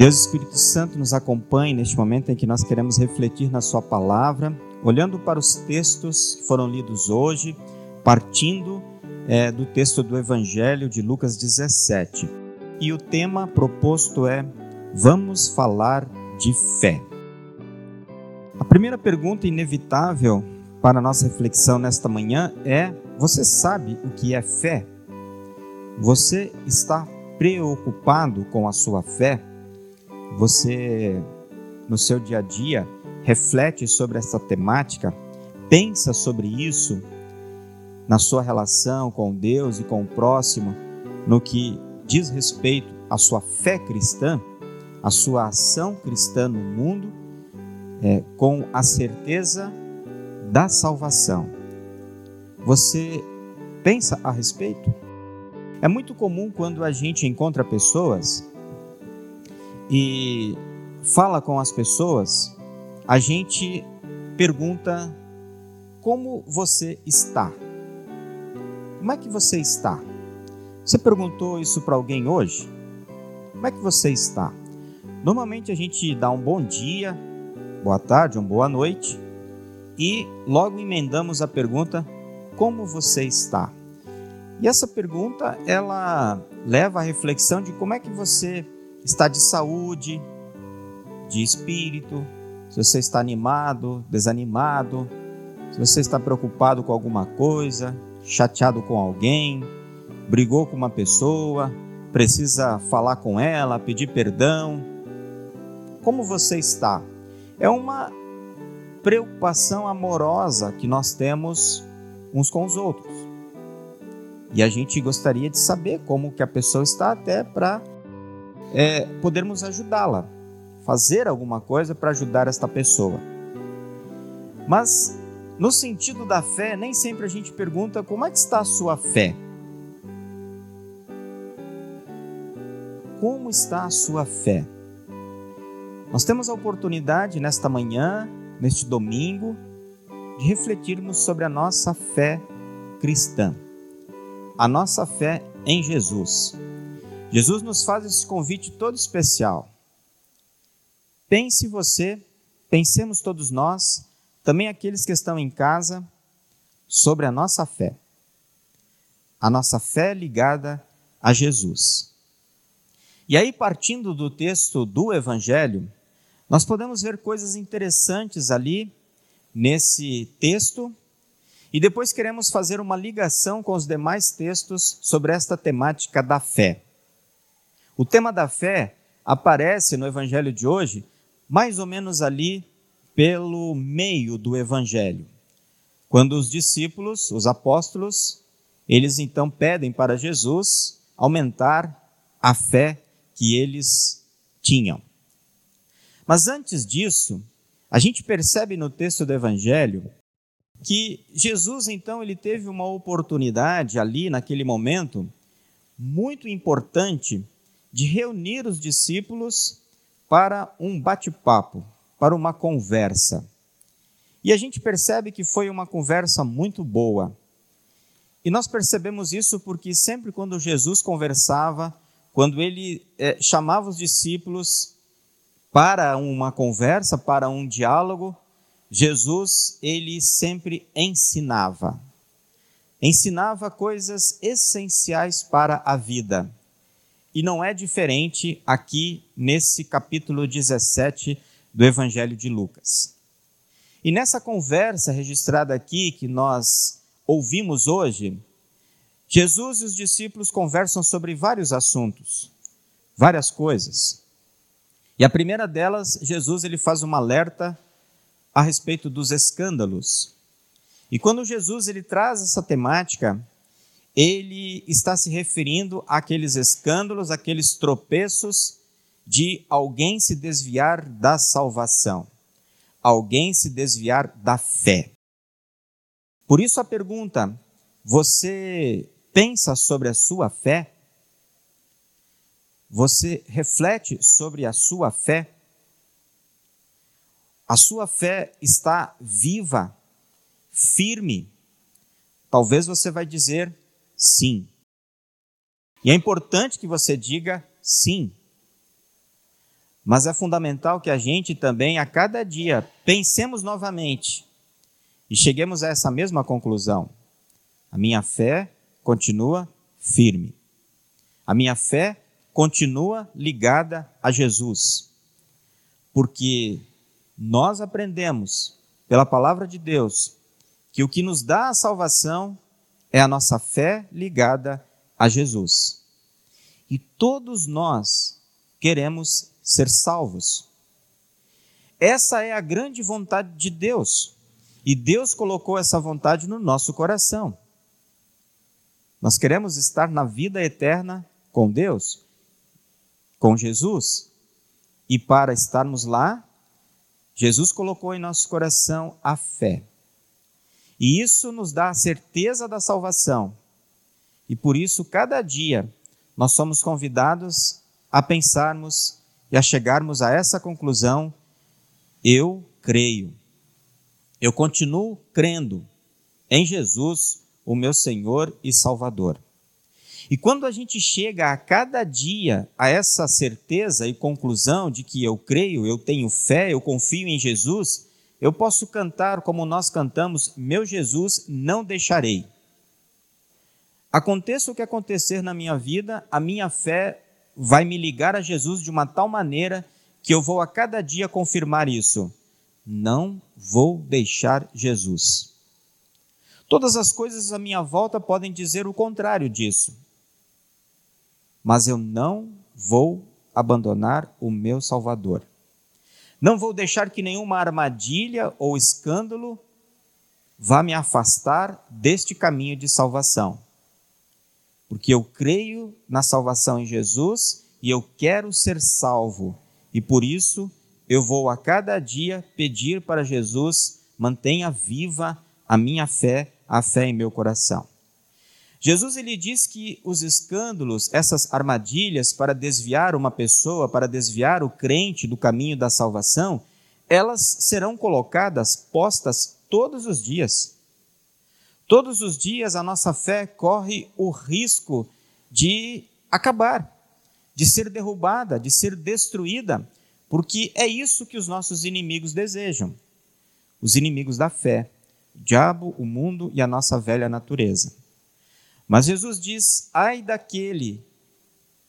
Deus Espírito Santo nos acompanhe neste momento em que nós queremos refletir na Sua palavra, olhando para os textos que foram lidos hoje, partindo é, do texto do Evangelho de Lucas 17. E o tema proposto é: Vamos falar de fé. A primeira pergunta inevitável para a nossa reflexão nesta manhã é: Você sabe o que é fé? Você está preocupado com a sua fé? Você, no seu dia a dia, reflete sobre essa temática? Pensa sobre isso na sua relação com Deus e com o próximo, no que diz respeito à sua fé cristã, à sua ação cristã no mundo, é, com a certeza da salvação. Você pensa a respeito? É muito comum quando a gente encontra pessoas e fala com as pessoas, a gente pergunta como você está. Como é que você está? Você perguntou isso para alguém hoje? Como é que você está? Normalmente a gente dá um bom dia, boa tarde, uma boa noite e logo emendamos a pergunta: como você está? E essa pergunta ela leva à reflexão de como é que você está de saúde, de espírito, se você está animado, desanimado, se você está preocupado com alguma coisa, chateado com alguém, brigou com uma pessoa, precisa falar com ela, pedir perdão. Como você está? É uma preocupação amorosa que nós temos uns com os outros. E a gente gostaria de saber como que a pessoa está até para é, podermos ajudá-la, fazer alguma coisa para ajudar esta pessoa. Mas no sentido da fé, nem sempre a gente pergunta como é que está a sua fé. Como está a sua fé? Nós temos a oportunidade nesta manhã, neste domingo, de refletirmos sobre a nossa fé cristã a nossa fé em Jesus. Jesus nos faz esse convite todo especial. Pense você, pensemos todos nós, também aqueles que estão em casa, sobre a nossa fé. A nossa fé ligada a Jesus. E aí, partindo do texto do Evangelho, nós podemos ver coisas interessantes ali nesse texto e depois queremos fazer uma ligação com os demais textos sobre esta temática da fé. O tema da fé aparece no evangelho de hoje, mais ou menos ali pelo meio do evangelho. Quando os discípulos, os apóstolos, eles então pedem para Jesus aumentar a fé que eles tinham. Mas antes disso, a gente percebe no texto do evangelho que Jesus então ele teve uma oportunidade ali naquele momento muito importante de reunir os discípulos para um bate-papo, para uma conversa. E a gente percebe que foi uma conversa muito boa. E nós percebemos isso porque sempre quando Jesus conversava, quando ele é, chamava os discípulos para uma conversa, para um diálogo, Jesus, ele sempre ensinava. Ensinava coisas essenciais para a vida. E não é diferente aqui nesse capítulo 17 do Evangelho de Lucas. E nessa conversa registrada aqui que nós ouvimos hoje, Jesus e os discípulos conversam sobre vários assuntos, várias coisas. E a primeira delas, Jesus ele faz um alerta a respeito dos escândalos. E quando Jesus ele traz essa temática, ele está se referindo àqueles escândalos, àqueles tropeços de alguém se desviar da salvação, alguém se desviar da fé. Por isso a pergunta: você pensa sobre a sua fé? Você reflete sobre a sua fé? A sua fé está viva, firme. Talvez você vai dizer sim. E é importante que você diga sim. Mas é fundamental que a gente também, a cada dia, pensemos novamente e cheguemos a essa mesma conclusão. A minha fé continua firme. A minha fé continua ligada a Jesus. Porque nós aprendemos pela palavra de Deus que o que nos dá a salvação é a nossa fé ligada a Jesus. E todos nós queremos ser salvos. Essa é a grande vontade de Deus. E Deus colocou essa vontade no nosso coração. Nós queremos estar na vida eterna com Deus, com Jesus. E para estarmos lá, Jesus colocou em nosso coração a fé. E isso nos dá a certeza da salvação. E por isso, cada dia, nós somos convidados a pensarmos e a chegarmos a essa conclusão: eu creio. Eu continuo crendo em Jesus, o meu Senhor e Salvador. E quando a gente chega a cada dia a essa certeza e conclusão de que eu creio, eu tenho fé, eu confio em Jesus, eu posso cantar como nós cantamos: Meu Jesus, não deixarei. Aconteça o que acontecer na minha vida, a minha fé vai me ligar a Jesus de uma tal maneira que eu vou a cada dia confirmar isso. Não vou deixar Jesus. Todas as coisas à minha volta podem dizer o contrário disso. Mas eu não vou abandonar o meu Salvador. Não vou deixar que nenhuma armadilha ou escândalo vá me afastar deste caminho de salvação. Porque eu creio na salvação em Jesus e eu quero ser salvo. E por isso eu vou a cada dia pedir para Jesus mantenha viva a minha fé, a fé em meu coração. Jesus ele diz que os escândalos, essas armadilhas para desviar uma pessoa, para desviar o crente do caminho da salvação, elas serão colocadas, postas todos os dias. Todos os dias a nossa fé corre o risco de acabar, de ser derrubada, de ser destruída, porque é isso que os nossos inimigos desejam. Os inimigos da fé, o diabo, o mundo e a nossa velha natureza. Mas Jesus diz: ai daquele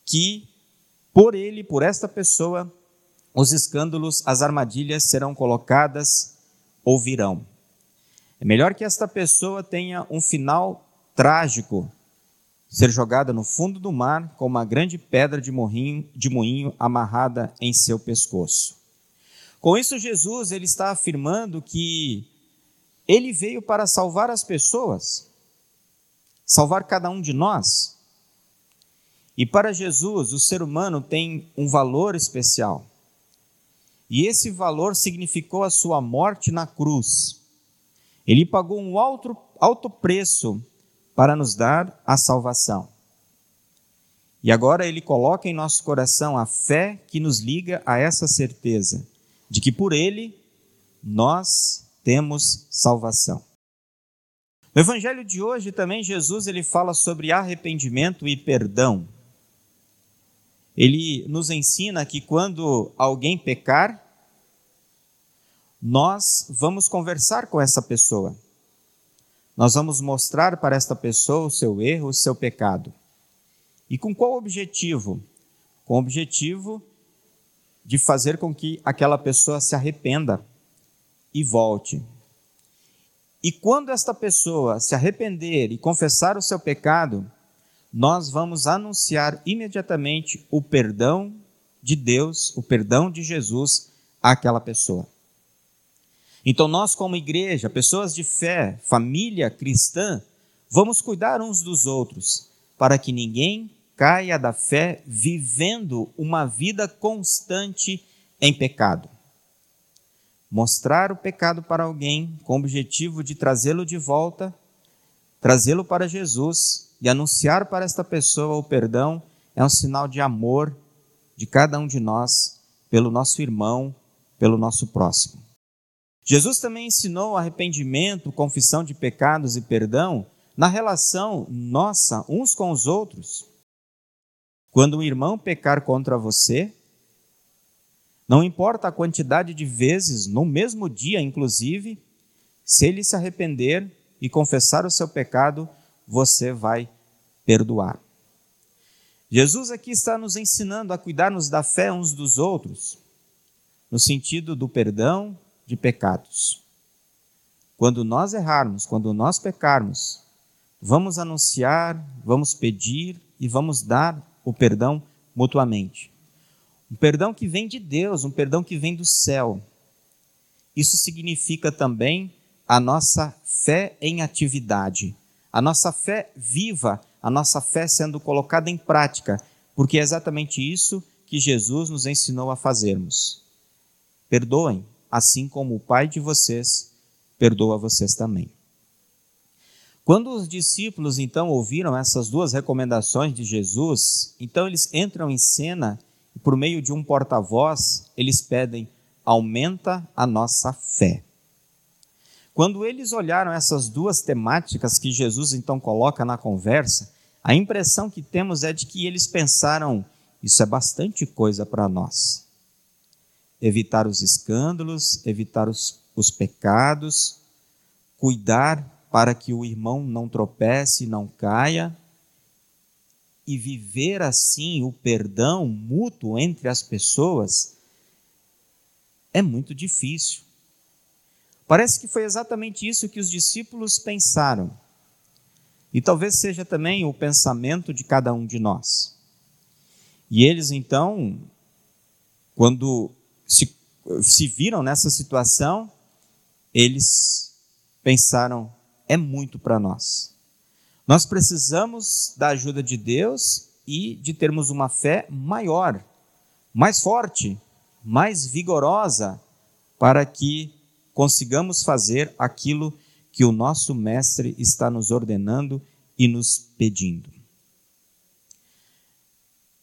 que, por ele, por esta pessoa, os escândalos, as armadilhas serão colocadas ou virão. É melhor que esta pessoa tenha um final trágico, ser jogada no fundo do mar com uma grande pedra de, morrinho, de moinho amarrada em seu pescoço. Com isso, Jesus ele está afirmando que ele veio para salvar as pessoas salvar cada um de nós. E para Jesus, o ser humano tem um valor especial. E esse valor significou a sua morte na cruz. Ele pagou um alto, alto preço para nos dar a salvação. E agora ele coloca em nosso coração a fé que nos liga a essa certeza de que por ele nós temos salvação. No evangelho de hoje também Jesus ele fala sobre arrependimento e perdão. Ele nos ensina que quando alguém pecar, nós vamos conversar com essa pessoa. Nós vamos mostrar para esta pessoa o seu erro, o seu pecado. E com qual objetivo? Com o objetivo de fazer com que aquela pessoa se arrependa e volte e quando esta pessoa se arrepender e confessar o seu pecado, nós vamos anunciar imediatamente o perdão de Deus, o perdão de Jesus àquela pessoa. Então, nós, como igreja, pessoas de fé, família cristã, vamos cuidar uns dos outros, para que ninguém caia da fé vivendo uma vida constante em pecado mostrar o pecado para alguém com o objetivo de trazê-lo de volta, trazê-lo para Jesus e anunciar para esta pessoa o perdão é um sinal de amor de cada um de nós pelo nosso irmão, pelo nosso próximo. Jesus também ensinou arrependimento, confissão de pecados e perdão na relação nossa uns com os outros. Quando um irmão pecar contra você, Não importa a quantidade de vezes, no mesmo dia, inclusive, se ele se arrepender e confessar o seu pecado, você vai perdoar. Jesus aqui está nos ensinando a cuidarmos da fé uns dos outros, no sentido do perdão de pecados. Quando nós errarmos, quando nós pecarmos, vamos anunciar, vamos pedir e vamos dar o perdão mutuamente. Um perdão que vem de Deus, um perdão que vem do céu. Isso significa também a nossa fé em atividade, a nossa fé viva, a nossa fé sendo colocada em prática, porque é exatamente isso que Jesus nos ensinou a fazermos. Perdoem, assim como o Pai de vocês perdoa vocês também. Quando os discípulos então ouviram essas duas recomendações de Jesus, então eles entram em cena por meio de um porta-voz, eles pedem: aumenta a nossa fé. Quando eles olharam essas duas temáticas que Jesus então coloca na conversa, a impressão que temos é de que eles pensaram: isso é bastante coisa para nós. Evitar os escândalos, evitar os, os pecados, cuidar para que o irmão não tropece, não caia, e viver assim o perdão mútuo entre as pessoas é muito difícil. Parece que foi exatamente isso que os discípulos pensaram. E talvez seja também o pensamento de cada um de nós. E eles então, quando se, se viram nessa situação, eles pensaram: é muito para nós. Nós precisamos da ajuda de Deus e de termos uma fé maior, mais forte, mais vigorosa, para que consigamos fazer aquilo que o nosso Mestre está nos ordenando e nos pedindo.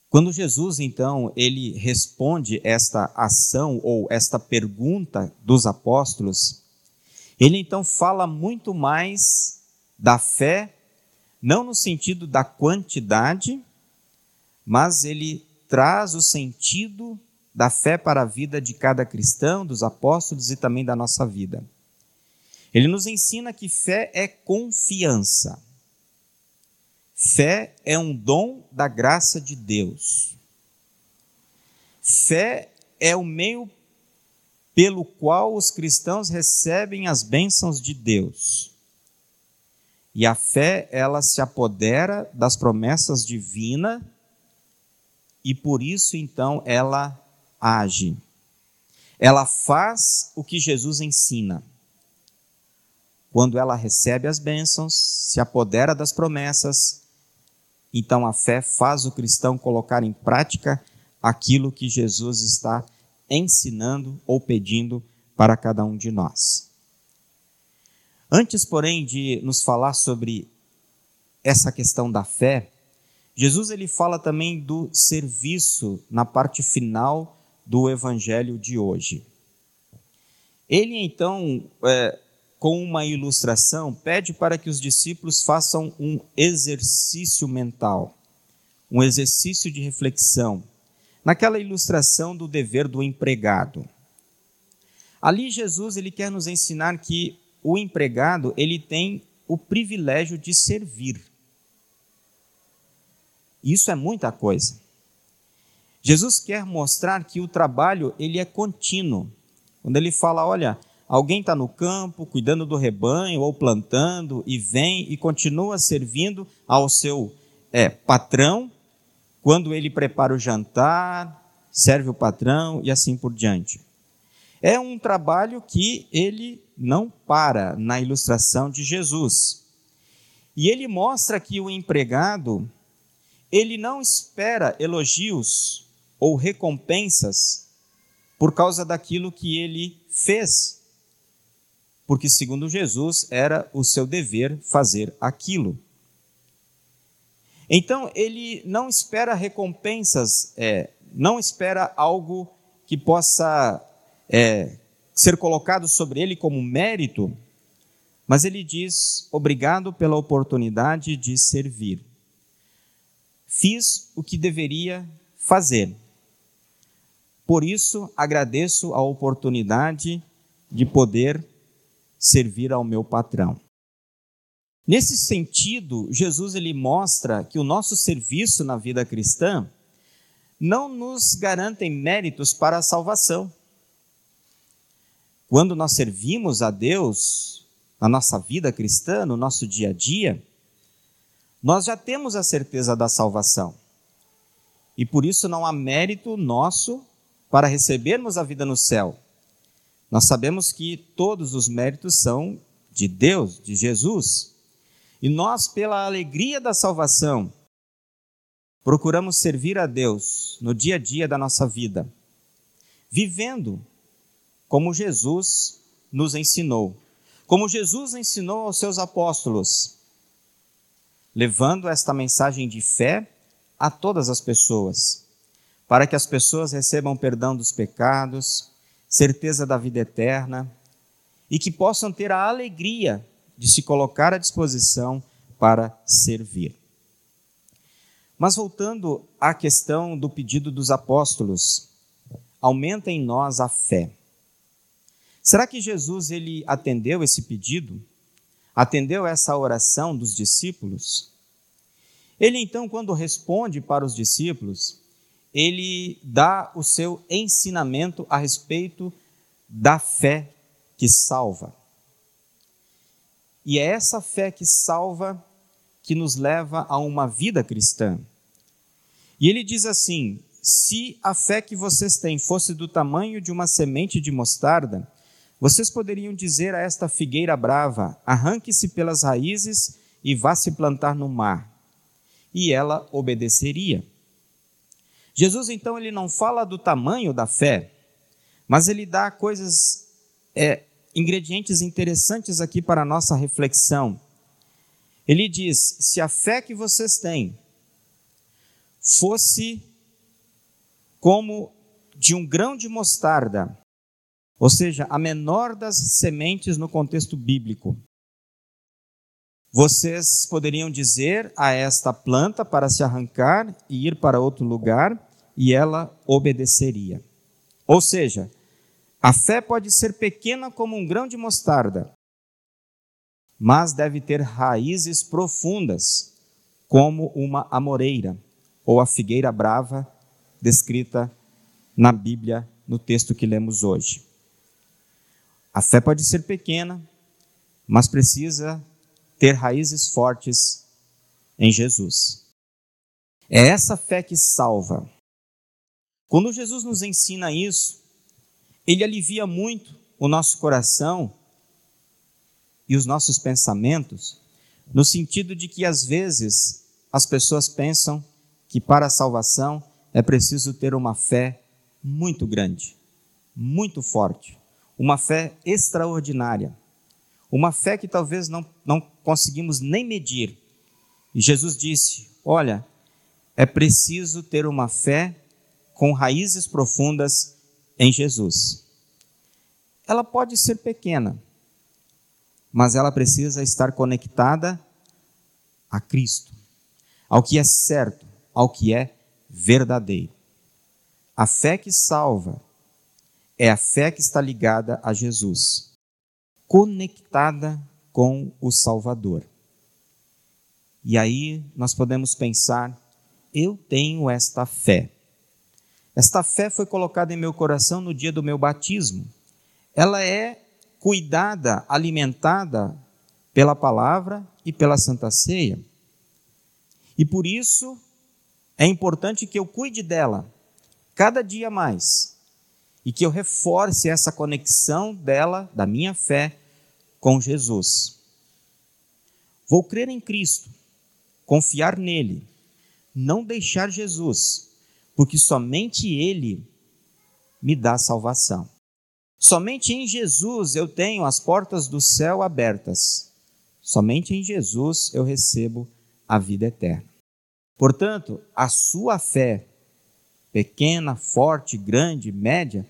Quando Jesus, então, ele responde esta ação ou esta pergunta dos apóstolos, ele então fala muito mais da fé, não no sentido da quantidade, mas ele traz o sentido da fé para a vida de cada cristão, dos apóstolos e também da nossa vida. Ele nos ensina que fé é confiança. Fé é um dom da graça de Deus. Fé é o meio pelo qual os cristãos recebem as bênçãos de Deus. E a fé, ela se apodera das promessas divinas e por isso então ela age. Ela faz o que Jesus ensina. Quando ela recebe as bênçãos, se apodera das promessas, então a fé faz o cristão colocar em prática aquilo que Jesus está ensinando ou pedindo para cada um de nós. Antes, porém, de nos falar sobre essa questão da fé, Jesus ele fala também do serviço na parte final do evangelho de hoje. Ele então, é, com uma ilustração, pede para que os discípulos façam um exercício mental, um exercício de reflexão, naquela ilustração do dever do empregado. Ali Jesus ele quer nos ensinar que o empregado ele tem o privilégio de servir. Isso é muita coisa. Jesus quer mostrar que o trabalho ele é contínuo. Quando ele fala, olha, alguém está no campo cuidando do rebanho ou plantando e vem e continua servindo ao seu é, patrão quando ele prepara o jantar, serve o patrão e assim por diante. É um trabalho que ele não para na ilustração de Jesus. E ele mostra que o empregado, ele não espera elogios ou recompensas por causa daquilo que ele fez. Porque, segundo Jesus, era o seu dever fazer aquilo. Então, ele não espera recompensas, é, não espera algo que possa é, ser colocado sobre ele como mérito, mas ele diz: obrigado pela oportunidade de servir. Fiz o que deveria fazer Por isso, agradeço a oportunidade de poder servir ao meu patrão. Nesse sentido, Jesus ele mostra que o nosso serviço na vida cristã não nos garante méritos para a salvação. Quando nós servimos a Deus na nossa vida cristã, no nosso dia a dia, nós já temos a certeza da salvação. E por isso não há mérito nosso para recebermos a vida no céu. Nós sabemos que todos os méritos são de Deus, de Jesus. E nós, pela alegria da salvação, procuramos servir a Deus no dia a dia da nossa vida, vivendo como Jesus nos ensinou, como Jesus ensinou aos seus apóstolos, levando esta mensagem de fé a todas as pessoas, para que as pessoas recebam perdão dos pecados, certeza da vida eterna e que possam ter a alegria de se colocar à disposição para servir. Mas voltando à questão do pedido dos apóstolos, aumenta em nós a fé. Será que Jesus ele atendeu esse pedido? Atendeu essa oração dos discípulos? Ele então, quando responde para os discípulos, ele dá o seu ensinamento a respeito da fé que salva. E é essa fé que salva que nos leva a uma vida cristã. E ele diz assim: se a fé que vocês têm fosse do tamanho de uma semente de mostarda, vocês poderiam dizer a esta figueira brava: arranque-se pelas raízes e vá se plantar no mar. E ela obedeceria. Jesus, então, ele não fala do tamanho da fé, mas ele dá coisas, é, ingredientes interessantes aqui para a nossa reflexão. Ele diz: se a fé que vocês têm fosse como de um grão de mostarda, ou seja, a menor das sementes no contexto bíblico, vocês poderiam dizer a esta planta para se arrancar e ir para outro lugar, e ela obedeceria. Ou seja, a fé pode ser pequena como um grão de mostarda, mas deve ter raízes profundas, como uma amoreira ou a figueira brava descrita na Bíblia, no texto que lemos hoje. A fé pode ser pequena, mas precisa ter raízes fortes em Jesus. É essa fé que salva. Quando Jesus nos ensina isso, ele alivia muito o nosso coração e os nossos pensamentos, no sentido de que às vezes as pessoas pensam que para a salvação é preciso ter uma fé muito grande, muito forte, uma fé extraordinária, uma fé que talvez não, não conseguimos nem medir. E Jesus disse: Olha, é preciso ter uma fé com raízes profundas em Jesus. Ela pode ser pequena, mas ela precisa estar conectada a Cristo, ao que é certo, ao que é verdadeiro. A fé que salva é a fé que está ligada a Jesus, conectada com o Salvador. E aí nós podemos pensar: eu tenho esta fé. Esta fé foi colocada em meu coração no dia do meu batismo. Ela é cuidada, alimentada pela palavra e pela santa ceia. E por isso é importante que eu cuide dela cada dia mais e que eu reforce essa conexão dela, da minha fé, com Jesus. Vou crer em Cristo, confiar nele, não deixar Jesus porque somente Ele me dá salvação. Somente em Jesus eu tenho as portas do céu abertas. Somente em Jesus eu recebo a vida eterna. Portanto, a sua fé, pequena, forte, grande, média,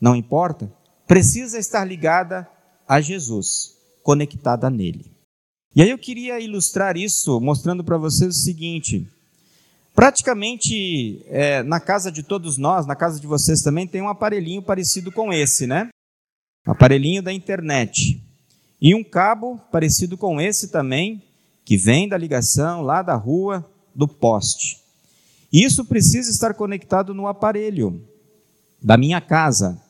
não importa, precisa estar ligada a Jesus, conectada nele. E aí eu queria ilustrar isso mostrando para vocês o seguinte: Praticamente é, na casa de todos nós, na casa de vocês também, tem um aparelhinho parecido com esse, né? Aparelhinho da internet. E um cabo parecido com esse também, que vem da ligação lá da rua do poste. Isso precisa estar conectado no aparelho da minha casa.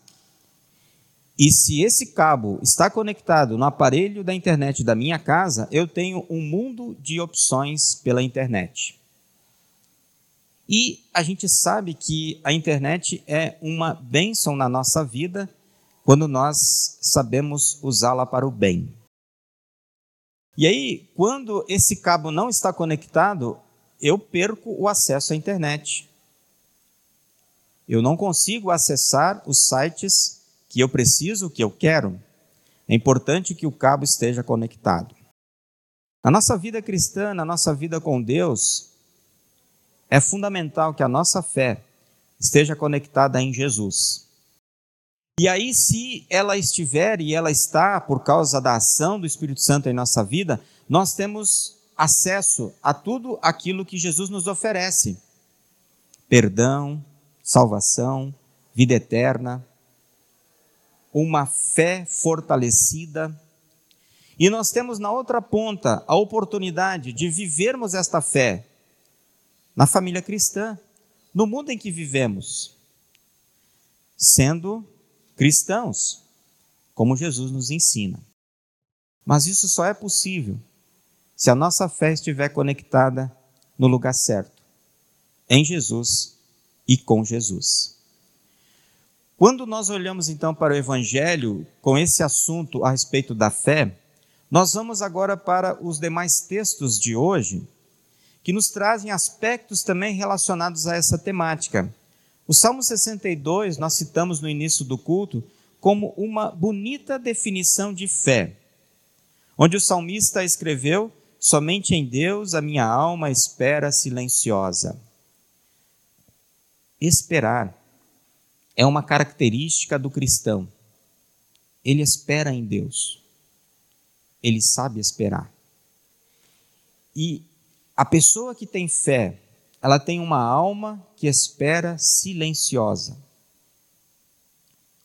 E se esse cabo está conectado no aparelho da internet da minha casa, eu tenho um mundo de opções pela internet. E a gente sabe que a internet é uma bênção na nossa vida quando nós sabemos usá-la para o bem. E aí, quando esse cabo não está conectado, eu perco o acesso à internet. Eu não consigo acessar os sites que eu preciso, que eu quero. É importante que o cabo esteja conectado. Na nossa vida cristã, na nossa vida com Deus, é fundamental que a nossa fé esteja conectada em Jesus. E aí, se ela estiver e ela está por causa da ação do Espírito Santo em nossa vida, nós temos acesso a tudo aquilo que Jesus nos oferece: perdão, salvação, vida eterna, uma fé fortalecida. E nós temos na outra ponta a oportunidade de vivermos esta fé na família cristã, no mundo em que vivemos, sendo cristãos, como Jesus nos ensina. Mas isso só é possível se a nossa fé estiver conectada no lugar certo, em Jesus e com Jesus. Quando nós olhamos então para o Evangelho com esse assunto a respeito da fé, nós vamos agora para os demais textos de hoje que nos trazem aspectos também relacionados a essa temática. O Salmo 62, nós citamos no início do culto, como uma bonita definição de fé, onde o salmista escreveu: Somente em Deus a minha alma espera silenciosa. Esperar é uma característica do cristão. Ele espera em Deus. Ele sabe esperar. E a pessoa que tem fé, ela tem uma alma que espera silenciosa.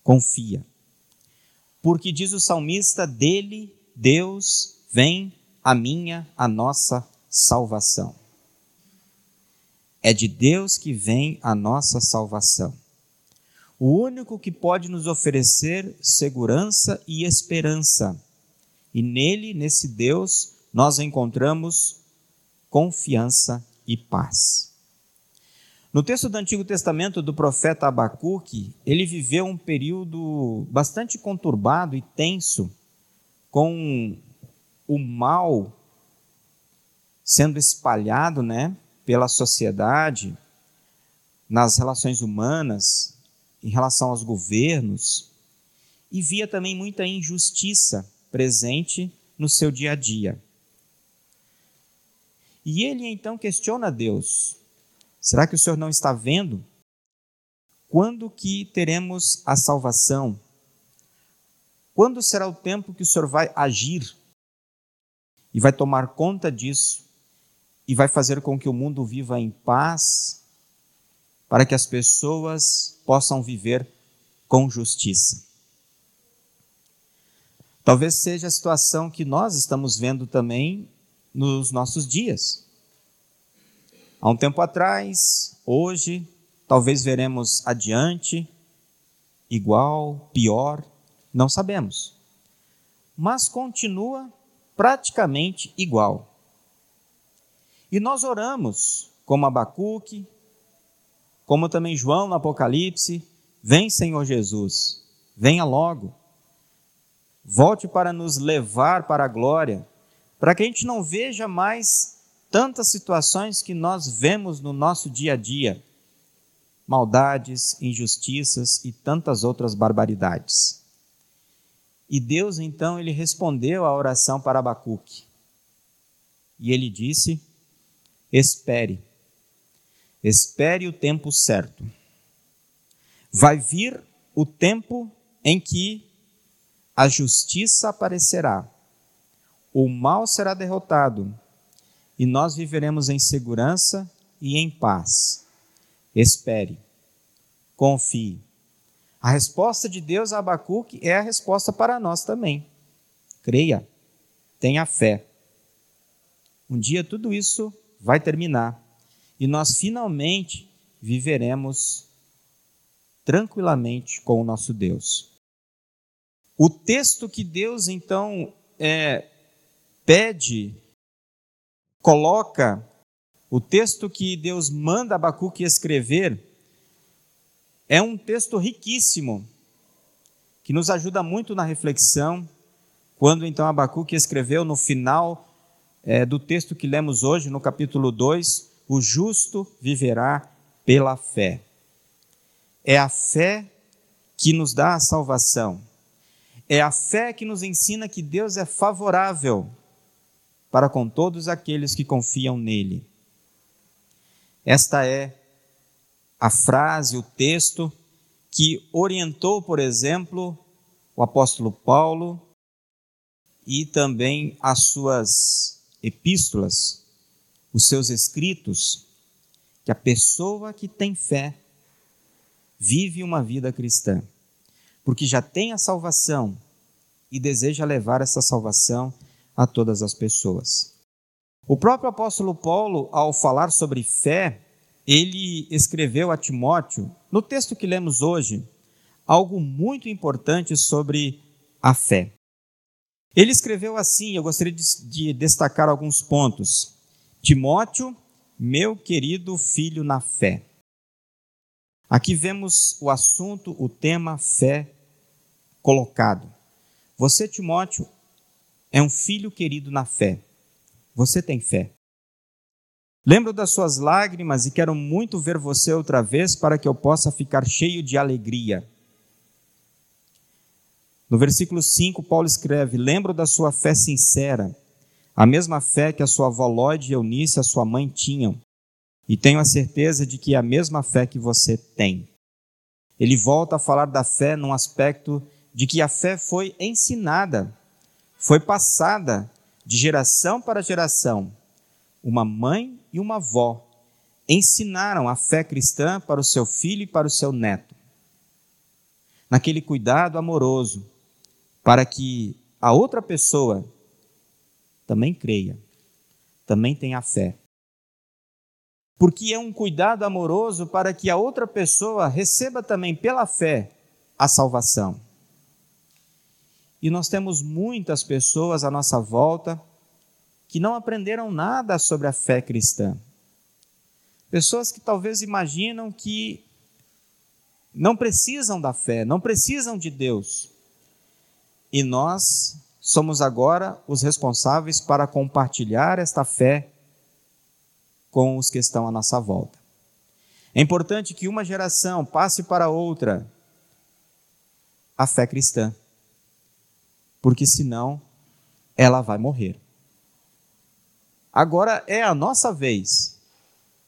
Confia. Porque diz o salmista: dele, Deus, vem a minha, a nossa salvação. É de Deus que vem a nossa salvação. O único que pode nos oferecer segurança e esperança. E nele, nesse Deus, nós encontramos confiança e paz. No texto do Antigo Testamento do profeta Abacuque, ele viveu um período bastante conturbado e tenso, com o mal sendo espalhado, né, pela sociedade, nas relações humanas, em relação aos governos, e via também muita injustiça presente no seu dia a dia. E ele então questiona Deus: será que o Senhor não está vendo? Quando que teremos a salvação? Quando será o tempo que o Senhor vai agir e vai tomar conta disso e vai fazer com que o mundo viva em paz, para que as pessoas possam viver com justiça? Talvez seja a situação que nós estamos vendo também nos nossos dias. Há um tempo atrás, hoje, talvez veremos adiante, igual, pior, não sabemos. Mas continua praticamente igual. E nós oramos, como Abacuque, como também João no Apocalipse: Vem, Senhor Jesus, venha logo. Volte para nos levar para a glória para que a gente não veja mais tantas situações que nós vemos no nosso dia a dia maldades, injustiças e tantas outras barbaridades. E Deus então ele respondeu à oração para Abacuque. E ele disse: Espere. Espere o tempo certo. Vai vir o tempo em que a justiça aparecerá o mal será derrotado e nós viveremos em segurança e em paz. Espere, confie. A resposta de Deus a Abacuque é a resposta para nós também. Creia, tenha fé. Um dia tudo isso vai terminar e nós finalmente viveremos tranquilamente com o nosso Deus. O texto que Deus então é, pede, coloca, o texto que Deus manda Abacuque escrever, é um texto riquíssimo, que nos ajuda muito na reflexão, quando então Abacuque escreveu no final é, do texto que lemos hoje, no capítulo 2, o justo viverá pela fé. É a fé que nos dá a salvação. É a fé que nos ensina que Deus é favorável para com todos aqueles que confiam nele. Esta é a frase, o texto que orientou, por exemplo, o apóstolo Paulo e também as suas epístolas, os seus escritos, que a pessoa que tem fé vive uma vida cristã, porque já tem a salvação e deseja levar essa salvação a todas as pessoas. O próprio apóstolo Paulo, ao falar sobre fé, ele escreveu a Timóteo, no texto que lemos hoje, algo muito importante sobre a fé. Ele escreveu assim, eu gostaria de, de destacar alguns pontos. Timóteo, meu querido filho na fé. Aqui vemos o assunto, o tema fé colocado. Você, Timóteo, é um filho querido na fé. Você tem fé. Lembro das suas lágrimas e quero muito ver você outra vez para que eu possa ficar cheio de alegria. No versículo 5, Paulo escreve: Lembro da sua fé sincera, a mesma fé que a sua avó Lloyd e Eunice, a sua mãe, tinham, e tenho a certeza de que é a mesma fé que você tem. Ele volta a falar da fé num aspecto de que a fé foi ensinada, foi passada de geração para geração. Uma mãe e uma avó ensinaram a fé cristã para o seu filho e para o seu neto. Naquele cuidado amoroso, para que a outra pessoa também creia, também tenha fé. Porque é um cuidado amoroso para que a outra pessoa receba também pela fé a salvação. E nós temos muitas pessoas à nossa volta que não aprenderam nada sobre a fé cristã. Pessoas que talvez imaginam que não precisam da fé, não precisam de Deus. E nós somos agora os responsáveis para compartilhar esta fé com os que estão à nossa volta. É importante que uma geração passe para outra a fé cristã porque senão ela vai morrer. Agora é a nossa vez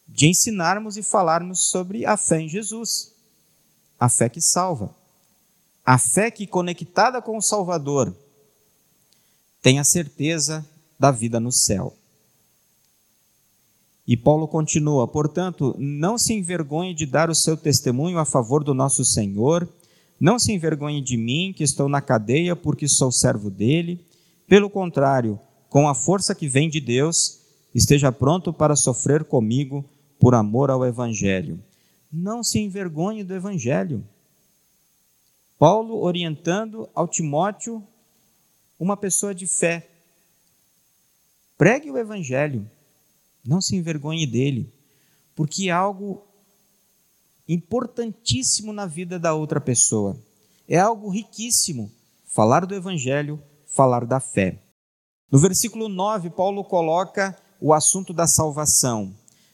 de ensinarmos e falarmos sobre a fé em Jesus, a fé que salva, a fé que, conectada com o Salvador, tem a certeza da vida no céu. E Paulo continua: portanto, não se envergonhe de dar o seu testemunho a favor do nosso Senhor não se envergonhe de mim, que estou na cadeia, porque sou servo dele. Pelo contrário, com a força que vem de Deus, esteja pronto para sofrer comigo por amor ao Evangelho. Não se envergonhe do Evangelho. Paulo orientando ao Timóteo, uma pessoa de fé. Pregue o Evangelho, não se envergonhe dele, porque é algo importantíssimo na vida da outra pessoa. É algo riquíssimo falar do Evangelho, falar da fé. No versículo 9, Paulo coloca o assunto da salvação.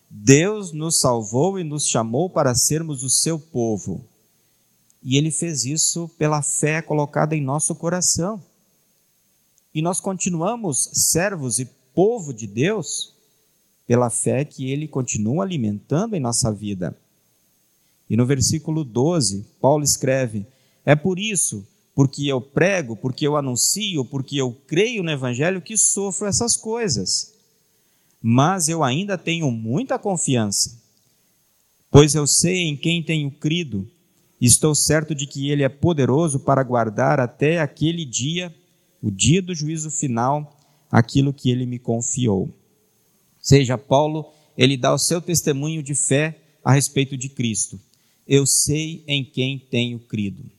Deus nos salvou e nos chamou para sermos o seu povo. E ele fez isso pela fé colocada em nosso coração. E nós continuamos servos e povo de Deus pela fé que ele continua alimentando em nossa vida. E no versículo 12, Paulo escreve: É por isso, porque eu prego, porque eu anuncio, porque eu creio no Evangelho, que sofro essas coisas. mas eu ainda tenho muita confiança, pois eu sei em quem tenho crido e estou certo de que Ele é poderoso para guardar até aquele dia, o dia do juízo final, aquilo que Ele me confiou. Seja Paulo, ele dá o seu testemunho de fé a respeito de Cristo. Eu sei em quem tenho crido.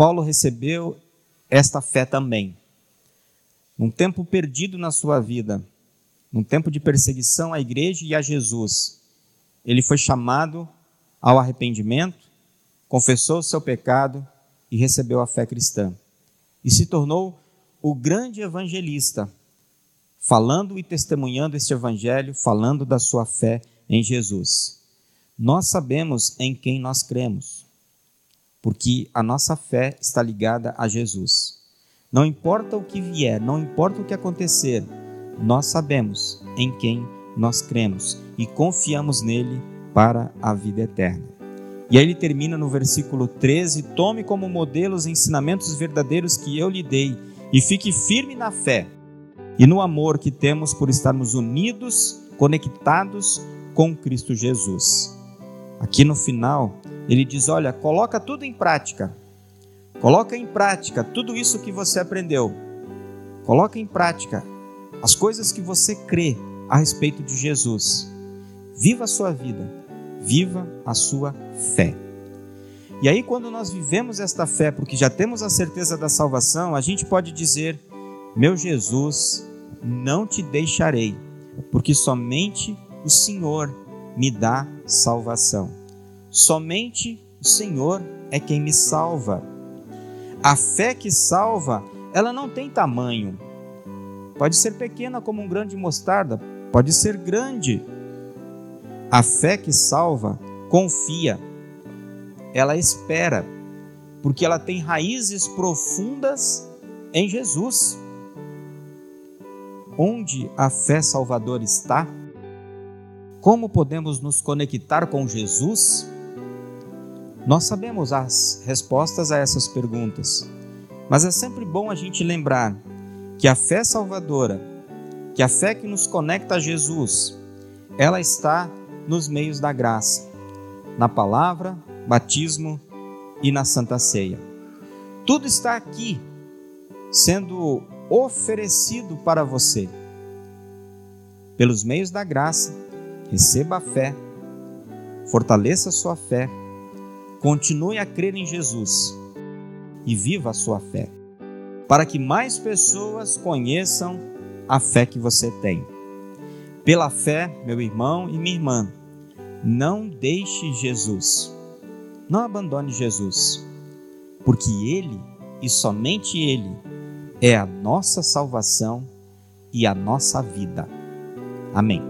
Paulo recebeu esta fé também. Num tempo perdido na sua vida, num tempo de perseguição à igreja e a Jesus, ele foi chamado ao arrependimento, confessou o seu pecado e recebeu a fé cristã. E se tornou o grande evangelista, falando e testemunhando este evangelho, falando da sua fé em Jesus. Nós sabemos em quem nós cremos, porque a nossa fé está ligada a Jesus. Não importa o que vier, não importa o que acontecer, nós sabemos em quem nós cremos e confiamos nele para a vida eterna. E aí ele termina no versículo 13: Tome como modelo os ensinamentos verdadeiros que eu lhe dei e fique firme na fé e no amor que temos por estarmos unidos, conectados com Cristo Jesus. Aqui no final, ele diz: Olha, coloca tudo em prática. Coloca em prática tudo isso que você aprendeu. Coloca em prática as coisas que você crê a respeito de Jesus. Viva a sua vida, viva a sua fé. E aí, quando nós vivemos esta fé, porque já temos a certeza da salvação, a gente pode dizer: Meu Jesus, não te deixarei, porque somente o Senhor me dá salvação. Somente o Senhor é quem me salva. A fé que salva, ela não tem tamanho, Pode ser pequena como um grão de mostarda, pode ser grande. A fé que salva confia, ela espera, porque ela tem raízes profundas em Jesus. Onde a fé salvadora está? Como podemos nos conectar com Jesus? Nós sabemos as respostas a essas perguntas, mas é sempre bom a gente lembrar que a fé salvadora, que a fé que nos conecta a Jesus, ela está nos meios da graça, na palavra, batismo e na santa ceia. Tudo está aqui sendo oferecido para você. Pelos meios da graça, receba a fé, fortaleça a sua fé, continue a crer em Jesus e viva a sua fé para que mais pessoas conheçam a fé que você tem. Pela fé, meu irmão e minha irmã, não deixe Jesus, não abandone Jesus, porque Ele e somente Ele é a nossa salvação e a nossa vida. Amém.